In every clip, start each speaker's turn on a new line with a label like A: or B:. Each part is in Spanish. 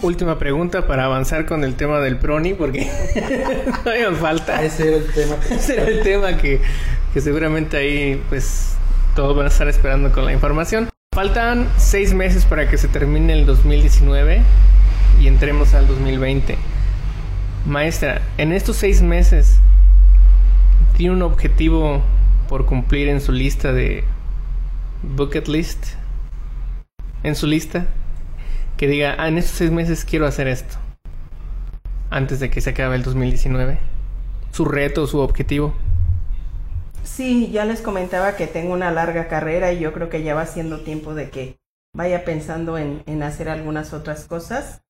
A: Última pregunta para avanzar con el tema del proni, porque todavía falta.
B: Ese era el tema.
A: Ese era el tema que, que seguramente ahí, pues, todos van a estar esperando con la información. Faltan seis meses para que se termine el 2019 y entremos al 2020. Maestra, en estos seis meses, ¿tiene un objetivo por cumplir en su lista de bucket list? En su lista, que diga, ah, en estos seis meses quiero hacer esto, antes de que se acabe el 2019. Su reto, su objetivo.
C: Sí, ya les comentaba que tengo una larga carrera y yo creo que ya va siendo tiempo de que vaya pensando en, en hacer algunas otras cosas.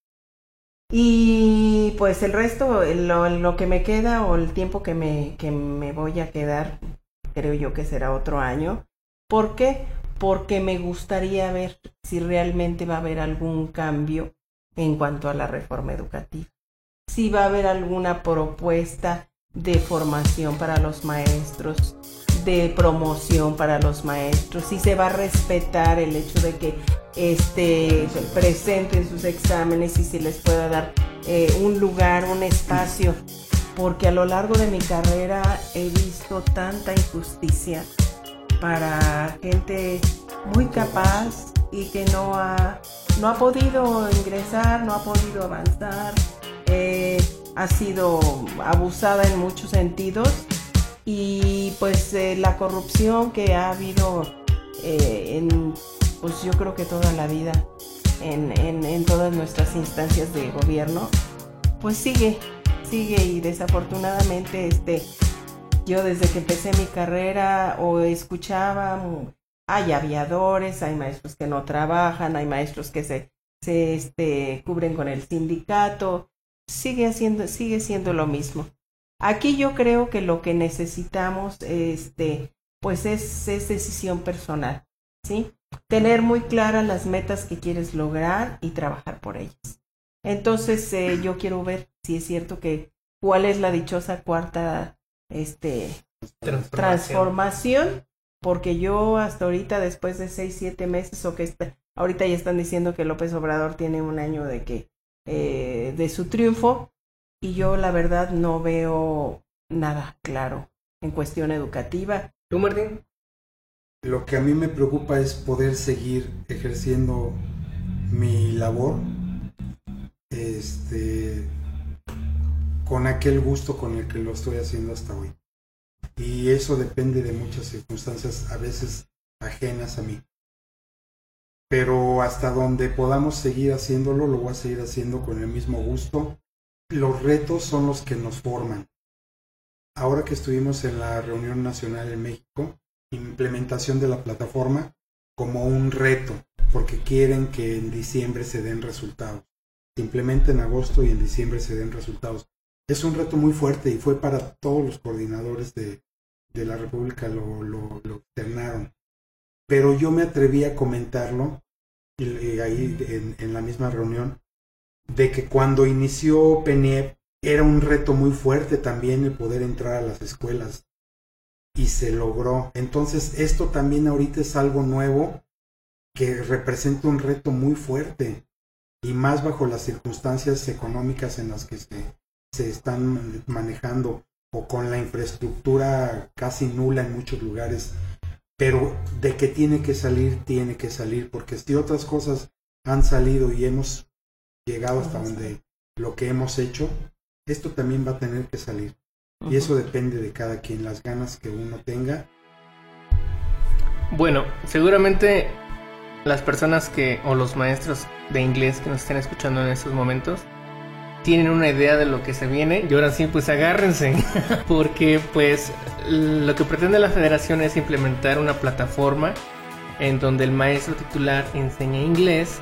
C: Y pues el resto, lo, lo, que me queda o el tiempo que me, que me voy a quedar, creo yo que será otro año. ¿Por qué? Porque me gustaría ver si realmente va a haber algún cambio en cuanto a la reforma educativa. Si va a haber alguna propuesta de formación para los maestros, de promoción para los maestros, si se va a respetar el hecho de que este, presenten sus exámenes y si les pueda dar eh, un lugar, un espacio, porque a lo largo de mi carrera he visto tanta injusticia para gente muy capaz y que no ha, no ha podido ingresar, no ha podido avanzar. Eh, ha sido abusada en muchos sentidos y pues eh, la corrupción que ha habido eh, en pues yo creo que toda la vida en, en, en, todas nuestras instancias de gobierno pues sigue sigue y desafortunadamente este yo desde que empecé mi carrera o escuchaba hay aviadores hay maestros que no trabajan hay maestros que se, se este, cubren con el sindicato sigue haciendo, sigue siendo lo mismo. Aquí yo creo que lo que necesitamos, este, pues es, es decisión personal, ¿sí? Tener muy claras las metas que quieres lograr y trabajar por ellas. Entonces, eh, yo quiero ver si es cierto que cuál es la dichosa cuarta, este, transformación. transformación porque yo hasta ahorita, después de seis, siete meses, o que está, ahorita ya están diciendo que López Obrador tiene un año de que eh, de su triunfo y yo la verdad no veo nada claro en cuestión educativa.
A: ¿Tú, Martín?
B: Lo que a mí me preocupa es poder seguir ejerciendo mi labor este, con aquel gusto con el que lo estoy haciendo hasta hoy. Y eso depende de muchas circunstancias, a veces ajenas a mí pero hasta donde podamos seguir haciéndolo, lo voy a seguir haciendo con el mismo gusto. Los retos son los que nos forman. Ahora que estuvimos en la reunión nacional en México, implementación de la plataforma como un reto, porque quieren que en diciembre se den resultados. Se implementa en agosto y en diciembre se den resultados. Es un reto muy fuerte y fue para todos los coordinadores de, de la República, lo, lo, lo externaron pero yo me atreví a comentarlo y, ahí en, en, la misma reunión de que cuando inició PENIEP era un reto muy fuerte también el poder entrar a las escuelas y se logró. Entonces esto también ahorita es algo nuevo que representa un reto muy fuerte y más bajo las circunstancias económicas en las que se, se están manejando o con la infraestructura casi nula en muchos lugares pero de que tiene que salir, tiene que salir, porque si otras cosas han salido y hemos llegado hasta donde lo que hemos hecho, esto también va a tener que salir. Y eso depende de cada quien, las ganas que uno tenga.
A: Bueno, seguramente las personas que, o los maestros de inglés que nos estén escuchando en estos momentos, tienen una idea de lo que se viene y ahora sí pues agárrense porque pues lo que pretende la federación es implementar una plataforma en donde el maestro titular enseña inglés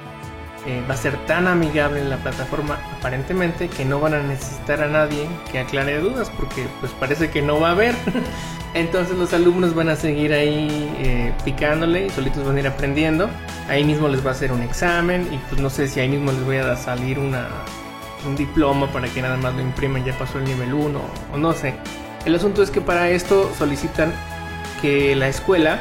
A: eh, va a ser tan amigable en la plataforma aparentemente que no van a necesitar a nadie que aclare dudas porque pues parece que no va a haber. Entonces los alumnos van a seguir ahí eh, picándole y solitos van a ir aprendiendo. Ahí mismo les va a hacer un examen y pues no sé si ahí mismo les voy a salir una un diploma para que nada más lo imprimen, ya pasó el nivel 1 o no sé. El asunto es que para esto solicitan que la escuela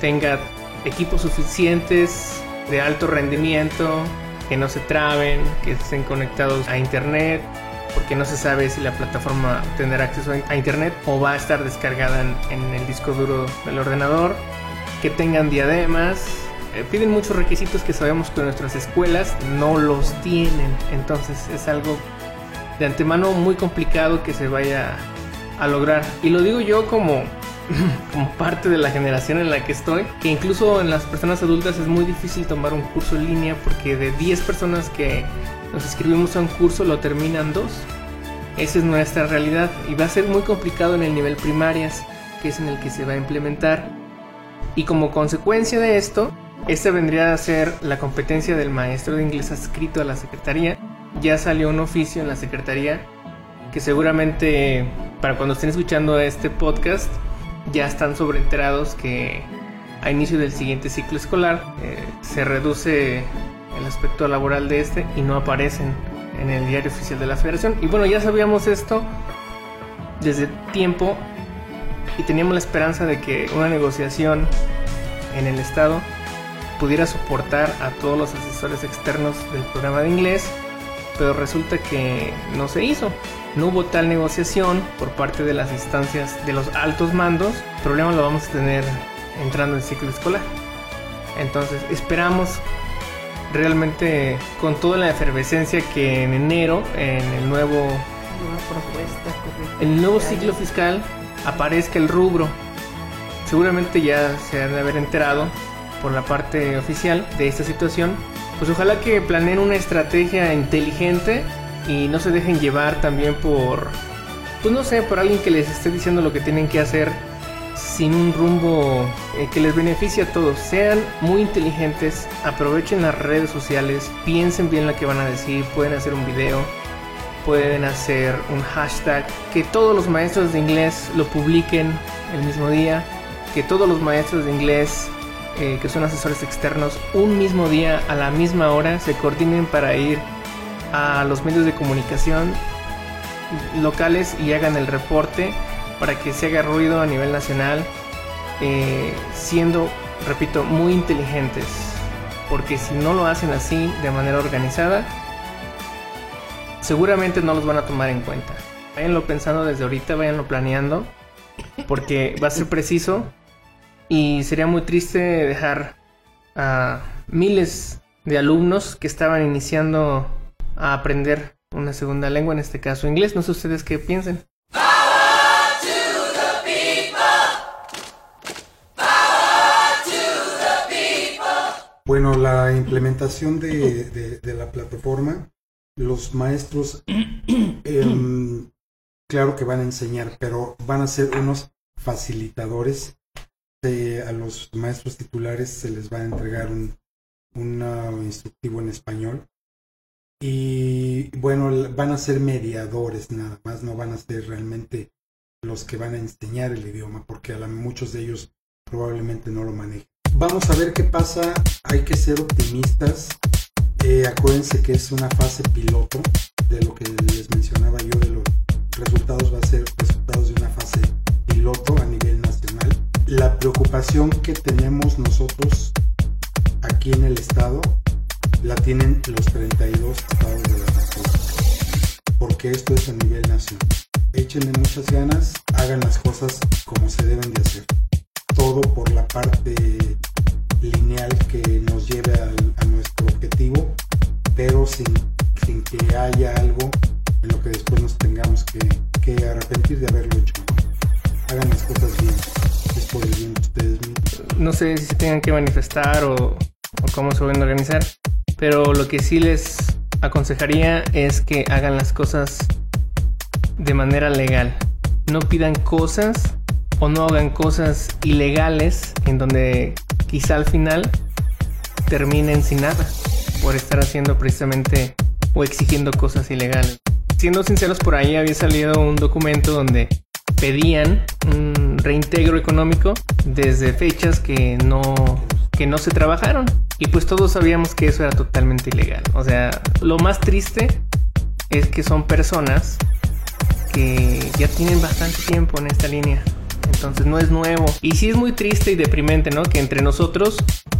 A: tenga equipos suficientes de alto rendimiento, que no se traben, que estén conectados a internet, porque no se sabe si la plataforma tendrá acceso a internet o va a estar descargada en, el disco duro del ordenador, que tengan diademas. Eh, piden muchos requisitos que sabemos que nuestras escuelas no los tienen, entonces es algo de antemano muy complicado que se vaya a lograr. Y lo digo yo como como parte de la generación en la que estoy, que incluso en las personas adultas es muy difícil tomar un curso en línea porque de 10 personas que nos inscribimos a un curso lo terminan dos. Esa es nuestra realidad y va a ser muy complicado en el nivel primarias, que es en el que se va a implementar. Y como consecuencia de esto, esta vendría a ser la competencia del maestro de inglés adscrito a la secretaría. Ya salió un oficio en la secretaría que seguramente para cuando estén escuchando este podcast ya están sobreenterados que a inicio del siguiente ciclo escolar eh, se reduce el aspecto laboral de este y no aparecen en el diario oficial de la federación. Y bueno, ya sabíamos esto desde tiempo y teníamos la esperanza de que una negociación en el Estado pudiera soportar a todos los asesores externos del programa de inglés, pero resulta que no se hizo no hubo tal negociación por parte de las instancias de los altos mandos, el problema lo vamos a tener entrando en ciclo escolar. Entonces esperamos realmente con toda la efervescencia que en enero, en el nuevo, el nuevo ciclo fiscal, aparezca el rubro. Seguramente ya se han de haber enterado por la parte oficial de esta situación. Pues ojalá que planeen una estrategia inteligente y no se dejen llevar también por, pues no sé, por alguien que les esté diciendo lo que tienen que hacer sin un rumbo eh, que les beneficie a todos. Sean muy inteligentes, aprovechen las redes sociales, piensen bien lo que van a decir, pueden hacer un video, pueden hacer un hashtag, que todos los maestros de inglés lo publiquen el mismo día, que todos los maestros de inglés eh, que son asesores externos un mismo día a la misma hora se coordinen para ir a los medios de comunicación locales y hagan el reporte para que se haga ruido a nivel nacional, eh, siendo, repito, muy inteligentes. Porque si no lo hacen así, de manera organizada, seguramente no los van a tomar en cuenta. Váyanlo pensando desde ahorita, váyanlo planeando, porque va a ser preciso y sería muy triste dejar a miles de alumnos que estaban iniciando a aprender una segunda lengua, en este caso inglés. No sé ustedes qué piensen.
B: Bueno, la implementación de, la plataforma, los maestros, em, claro que van a enseñar, pero van a ser unos facilitadores. A los maestros titulares se les va a entregar un, un instructivo en español y bueno, van a ser mediadores nada más, no van a ser realmente los que van a enseñar el idioma, porque a muchos de ellos probablemente no lo manejen. Vamos a ver qué pasa, hay que ser optimistas. Eh, acuérdense que es una fase piloto de lo que les mencionaba yo de los resultados, va a ser resultados de una fase piloto a nivel. La preocupación que tenemos nosotros aquí en el estado la tienen los 32 estados de la República. Porque esto es a nivel nacional. Échenle muchas ganas, hagan las cosas como se deben de hacer. Todo por la parte lineal que nos lleve a nuestro objetivo, pero sin, sin, que haya algo en lo que después nos tengamos que, que arrepentir de haberlo hecho. Hagan las cosas bien, ustedes mismos.
A: No sé si se tengan que manifestar o, cómo se van organizar, pero lo que sí les aconsejaría es que hagan las cosas de manera legal. No pidan cosas o no hagan cosas ilegales en donde quizá al final terminen sin nada por estar haciendo precisamente o exigiendo cosas ilegales. Siendo sinceros, por ahí había salido un documento donde pedían un reintegro económico desde fechas que no, que no se trabajaron. Y pues todos sabíamos que eso era totalmente ilegal. O sea, lo más triste es que son personas que ya tienen bastante tiempo en esta línea. Entonces no es nuevo. Y sí es muy triste y deprimente, ¿no? Que entre nosotros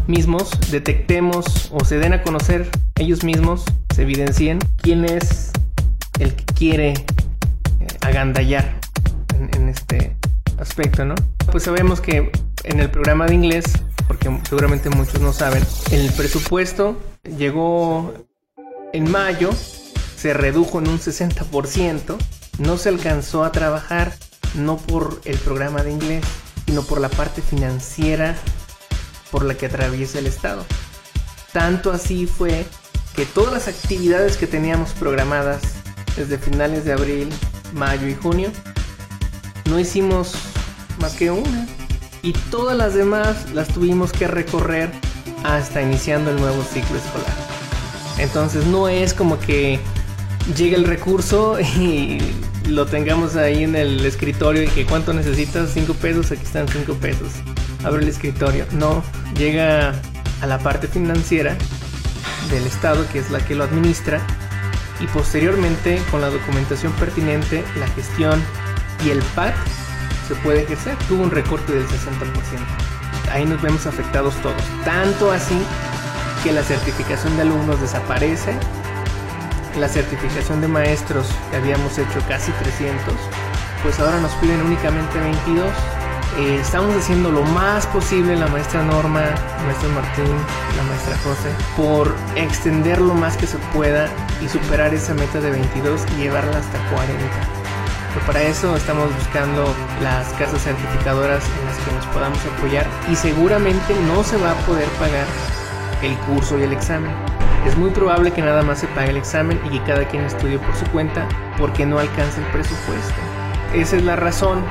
A: mismos detectemos o se den a conocer ellos mismos, se evidencien quién es el que quiere eh, agandallar en, en este aspecto, ¿no? Pues sabemos que en el programa de inglés, porque seguramente muchos no saben, el presupuesto llegó en mayo, se redujo en un 60%, no se alcanzó a trabajar no por el programa de inglés, sino por la parte financiera por la que atraviesa el Estado. Tanto así fue que todas las actividades que teníamos programadas desde finales de abril, mayo y junio, no hicimos más que una. Y todas las demás las tuvimos que recorrer hasta iniciando el nuevo ciclo escolar. Entonces no es como que llegue el recurso y lo tengamos ahí en el escritorio y que cuánto necesitas, 5 pesos, aquí están 5 pesos. Abre el escritorio. No, llega a la parte financiera del Estado, que es la que lo administra, y posteriormente con la documentación pertinente, la gestión y el PAC se puede ejercer. Tuvo un recorte del 60%. Ahí nos vemos afectados todos. Tanto así que la certificación de alumnos desaparece. La certificación de maestros que habíamos hecho casi 300, pues ahora nos piden únicamente 22. Eh, estamos haciendo lo más posible, la maestra Norma, la maestra Martín, la maestra José, por extender lo más que se pueda y superar esa meta de 22 y llevarla hasta 40. Para eso estamos buscando las casas certificadoras en las que nos podamos apoyar y seguramente no se va a poder pagar el curso y el examen. Es muy probable que nada más se pague el examen y que cada quien estudie por su cuenta porque no alcanza el presupuesto. Esa es la razón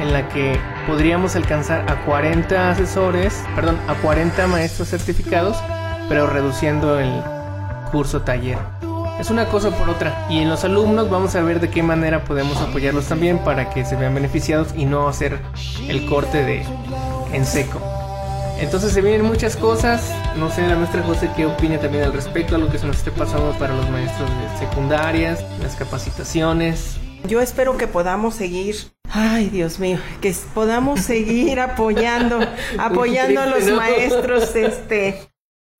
A: en la que podríamos alcanzar a 40 asesores, perdón, a 40 maestros certificados, pero reduciendo el curso taller. Es una cosa por otra. Y en los alumnos vamos a ver de qué manera podemos apoyarlos también para que se vean beneficiados y no hacer el corte de en seco. Entonces se vienen muchas cosas. No sé, la maestra José qué opina también al respecto, a lo que se nos esté pasando para los maestros de secundarias, las capacitaciones.
C: Yo espero que podamos seguir Ay, Dios mío, que podamos seguir apoyando, apoyando a los maestros, este,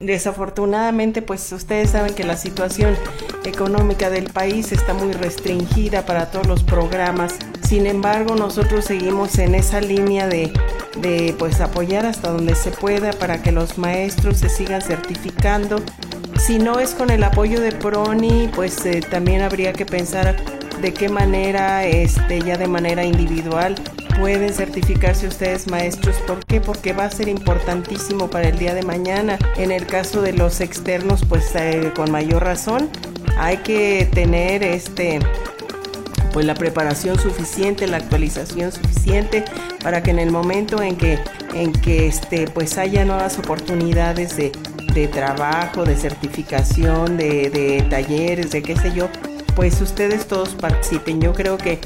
C: Desafortunadamente, pues ustedes saben que la situación económica del país está muy restringida para todos los programas. Sin embargo, nosotros seguimos en esa línea de, de pues apoyar hasta donde se pueda para que los maestros se sigan certificando. Si no es con el apoyo de Proni, pues eh, también habría que pensar de qué manera, este, ya de manera individual, pueden certificarse ustedes maestros. ¿Por qué? Porque va a ser importantísimo para el día de mañana. En el caso de los externos, pues eh, con mayor razón, hay que tener este pues la preparación suficiente, la actualización suficiente para que en el momento en que en que este pues haya nuevas oportunidades de, de trabajo, de certificación, de, de talleres, de qué sé yo, pues ustedes todos participen. Yo creo que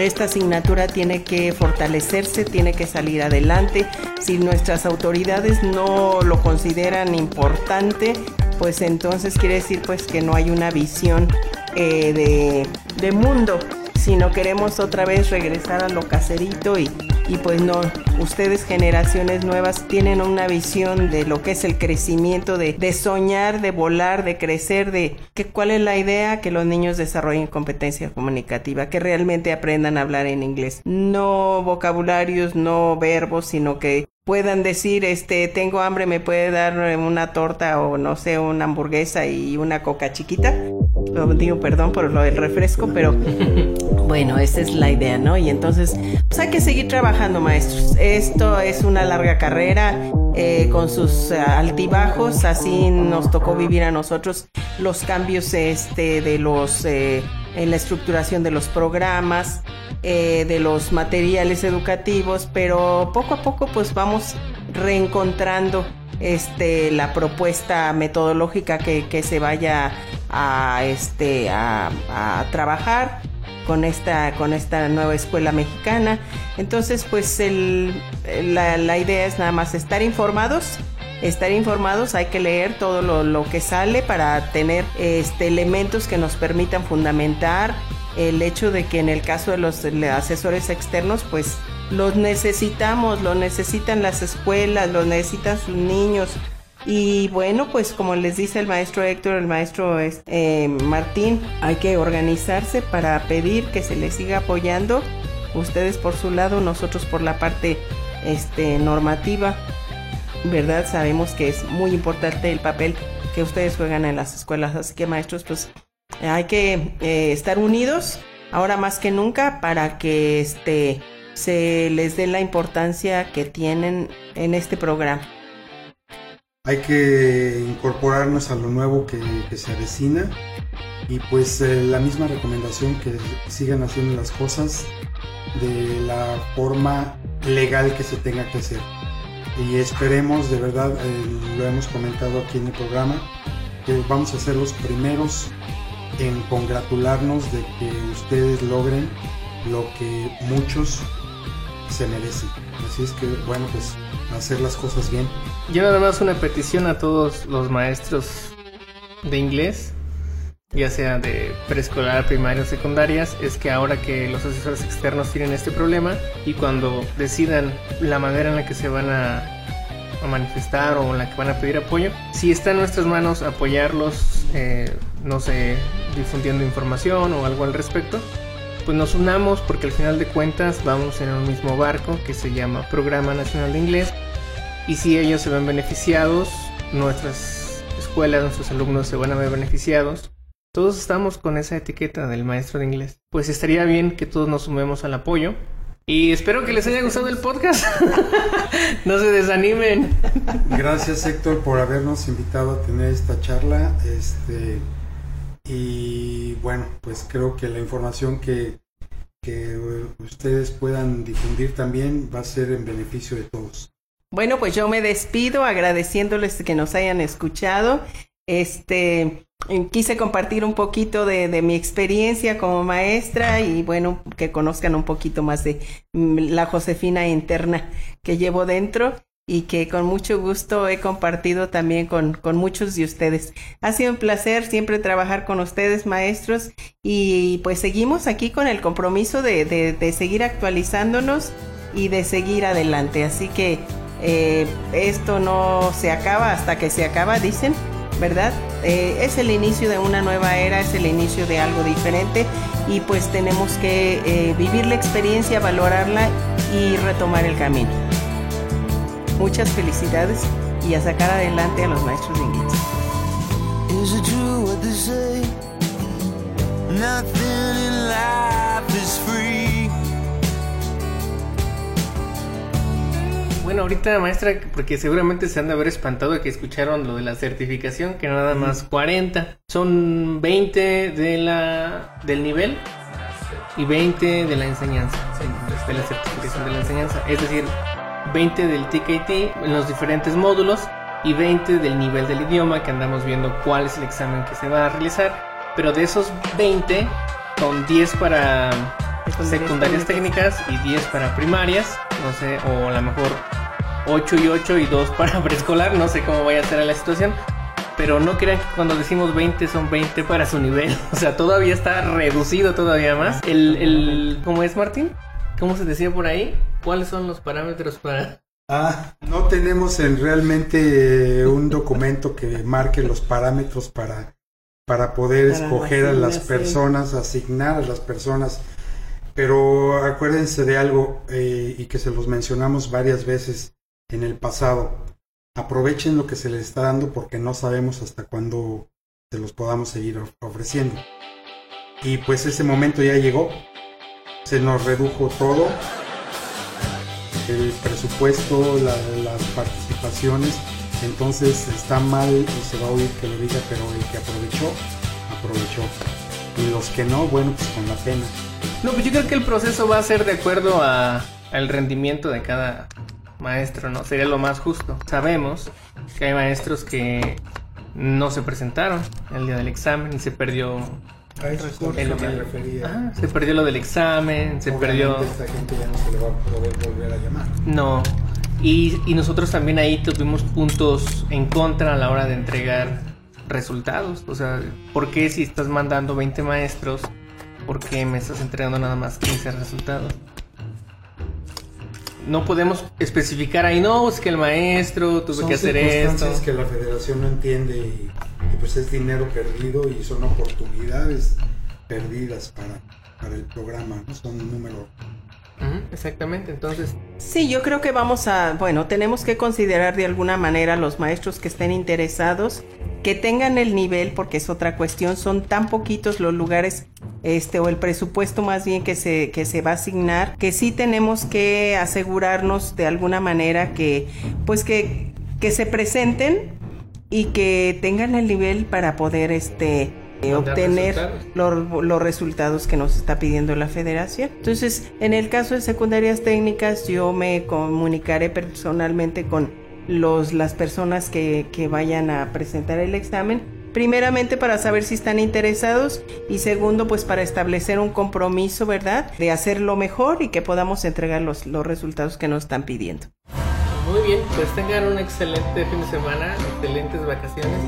C: esta asignatura tiene que fortalecerse, tiene que salir adelante. Si nuestras autoridades no lo consideran importante, pues entonces quiere decir pues que no hay una visión eh, de, de mundo sino queremos otra vez regresar a lo caserito y, y pues no, ustedes generaciones nuevas tienen una visión de lo que es el crecimiento, de, de soñar, de volar, de crecer, de que cuál es la idea, que los niños desarrollen competencia comunicativa, que realmente aprendan a hablar en inglés. No vocabularios, no verbos, sino que puedan decir, este, tengo hambre, me puede dar una torta o no sé, una hamburguesa y una coca chiquita. Digo, perdón por lo del refresco, pero bueno, esa es la idea, ¿no? Y entonces, pues hay que seguir trabajando, maestros. Esto es una larga carrera eh, con sus altibajos, así nos tocó vivir a nosotros los cambios este, de los, eh, en la estructuración de los programas, eh, de los materiales educativos, pero poco a poco pues vamos reencontrando este, la propuesta metodológica que, que se vaya a, este, a, trabajar con esta, con esta nueva escuela mexicana. Entonces, pues el, la, la, idea es nada más estar informados. Estar informados, hay que leer todo lo, lo que sale para tener este, elementos que nos permitan fundamentar el hecho de que en el caso de los asesores externos, pues los necesitamos, los necesitan las escuelas, los necesitan sus niños. Y bueno, pues como les dice el maestro Héctor, el maestro eh, Martín, hay que organizarse para pedir que se les siga apoyando. Ustedes por su lado, nosotros por la parte este, normativa, ¿verdad? Sabemos que es muy importante el papel que ustedes juegan en las escuelas. Así que maestros, pues hay que eh, estar unidos ahora más que nunca para que este se les dé la importancia que tienen en este programa.
B: Hay que incorporarnos a lo nuevo que, se avecina y pues eh, la misma recomendación que sigan haciendo las cosas de la forma legal que se tenga que hacer. Y esperemos, de verdad, eh, lo hemos comentado aquí en el programa, que vamos a ser los primeros en congratularnos de que ustedes logren lo que muchos se merecen. Así es que, bueno, pues hacer las cosas bien.
A: Yo nada más una petición a todos los maestros de inglés, ya sea de preescolar, primaria o secundarias, es que ahora que los asesores externos tienen este problema y cuando decidan la manera en la que se van a manifestar o en la que van a pedir apoyo. Si está en nuestras manos apoyarlos, eh, no sé, difundiendo información o algo al respecto, pues nos unamos porque al final de cuentas vamos en un mismo barco que se llama Programa Nacional de Inglés y si ellos se ven beneficiados, nuestras escuelas, nuestros alumnos se van a ver beneficiados. Todos estamos con esa etiqueta del maestro de inglés. Pues estaría bien que todos nos sumemos al apoyo y espero que les haya gustado el podcast. no se desanimen.
B: Gracias Héctor por habernos invitado a tener esta charla. Este y bueno, pues creo que la información que, que ustedes puedan difundir también va a ser en beneficio de todos.
C: Bueno, pues yo me despido agradeciéndoles que nos hayan escuchado. Este, quise compartir un poquito de, mi experiencia como maestra y bueno, que conozcan un poquito más de mm, la Josefina interna que llevo dentro y que con mucho gusto he compartido también con, con muchos de ustedes. Ha sido un placer siempre trabajar con ustedes, maestros, y pues seguimos aquí con el compromiso de, de, seguir actualizándonos y de seguir adelante. Así que eh, esto no se acaba hasta que se acaba, dicen. ¿verdad? Eh, es el inicio de una nueva era, es el inicio de algo diferente y pues tenemos que eh, vivir la experiencia, valorarla y retomar el camino. Muchas felicidades y a sacar adelante a los maestros de inglés.
A: Bueno, ahorita maestra, porque seguramente se han de haber espantado de que escucharon lo de la certificación, que nada más 40. Son 20 de la, del nivel y 20 de la enseñanza, de la certificación de la enseñanza. Es decir, 20 del TKT en los diferentes módulos y 20 del nivel del idioma que andamos viendo cuál es el examen que se va a realizar. Pero de esos 20 son 10 para secundarias técnicas y 10 para primarias, no sé, o a lo mejor 8 y 8 y 2 para preescolar, no sé cómo vaya a ser la situación. Pero no crean que cuando decimos 20 son 20 para su nivel. O sea, todavía está reducido todavía más. El, el, ¿Cómo es, Martín? ¿Cómo se decía por ahí? ¿Cuáles son los parámetros para...?
B: Ah, no tenemos en realmente eh, un documento que marque los parámetros para, para poder escoger a las personas, asignar a las personas. Pero acuérdense de algo eh, y que se los mencionamos varias veces en el pasado. Aprovechen lo que se les está dando porque no sabemos hasta cuándo se los podamos seguir ofreciendo. Y pues ese momento ya llegó. Se nos redujo todo. El presupuesto, las participaciones. Entonces está mal y se va a oír que lo diga, pero el que aprovechó, aprovechó. Y los que no, bueno, pues con la pena.
A: No, pues yo creo que el proceso va a ser de acuerdo a, al rendimiento de cada maestro, ¿no? Sería lo más justo. Sabemos que hay maestros que no se presentaron el día del examen y se perdió se perdió lo del examen, se perdió.
B: Esta gente ya no se le va a poder volver a llamar.
A: No. Y, y, nosotros también ahí tuvimos puntos en contra a la hora de entregar resultados. O sea, ¿por qué si estás mandando 20 maestros, por qué me estás entregando nada más 15 resultados? no podemos especificar ahí, no, es que el maestro tuvo
B: Son
A: que hacer esto.
B: que la federación no entiende y, y pues es dinero perdido y son oportunidades perdidas para, para el programa, ¿no? Son un número.
A: Ujú, exactamente, entonces,
C: Sí, yo creo que vamos a, bueno, tenemos que considerar de alguna manera a los maestros que estén interesados, que tengan el nivel, porque es otra cuestión, son tan poquitos los lugares, este, o el presupuesto más bien que se, que se va a asignar, que sí tenemos que asegurarnos de alguna manera que, pues que, que se presenten y que tengan el nivel para poder, este, eh, obtener
A: resultados.
C: los, los resultados que nos está pidiendo la federación. Entonces, en el caso de secundarias técnicas, yo me comunicaré personalmente con los, las personas que, que vayan a presentar el examen. Primeramente para saber si están interesados y segundo pues para establecer un compromiso, ¿verdad? De hacerlo mejor y que podamos entregar los, los resultados que nos están pidiendo.
A: Muy bien, pues tengan un excelente fin de semana, excelentes vacaciones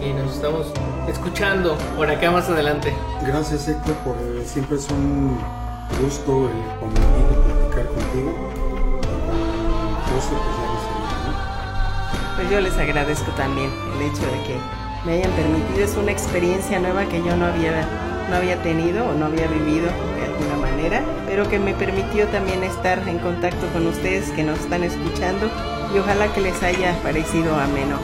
A: y nos estamos escuchando por acá más adelante.
B: Gracias Héctor, por siempre es un gusto el convivir y platicar contigo. Gusto, pues.
C: Pues yo les agradezco también el hecho de que me hayan permitido, es una experiencia nueva que yo no había, no había tenido o no había vivido de alguna manera, pero que me permitió también estar en contacto con ustedes que nos están escuchando y ojalá que les haya parecido ameno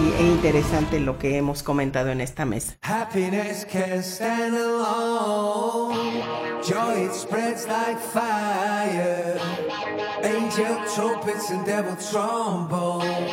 C: y, e interesante lo que hemos comentado en esta mesa.
D: Happiness can't stand alone. Joy spreads like fire. Angel trumpets and devil trombones.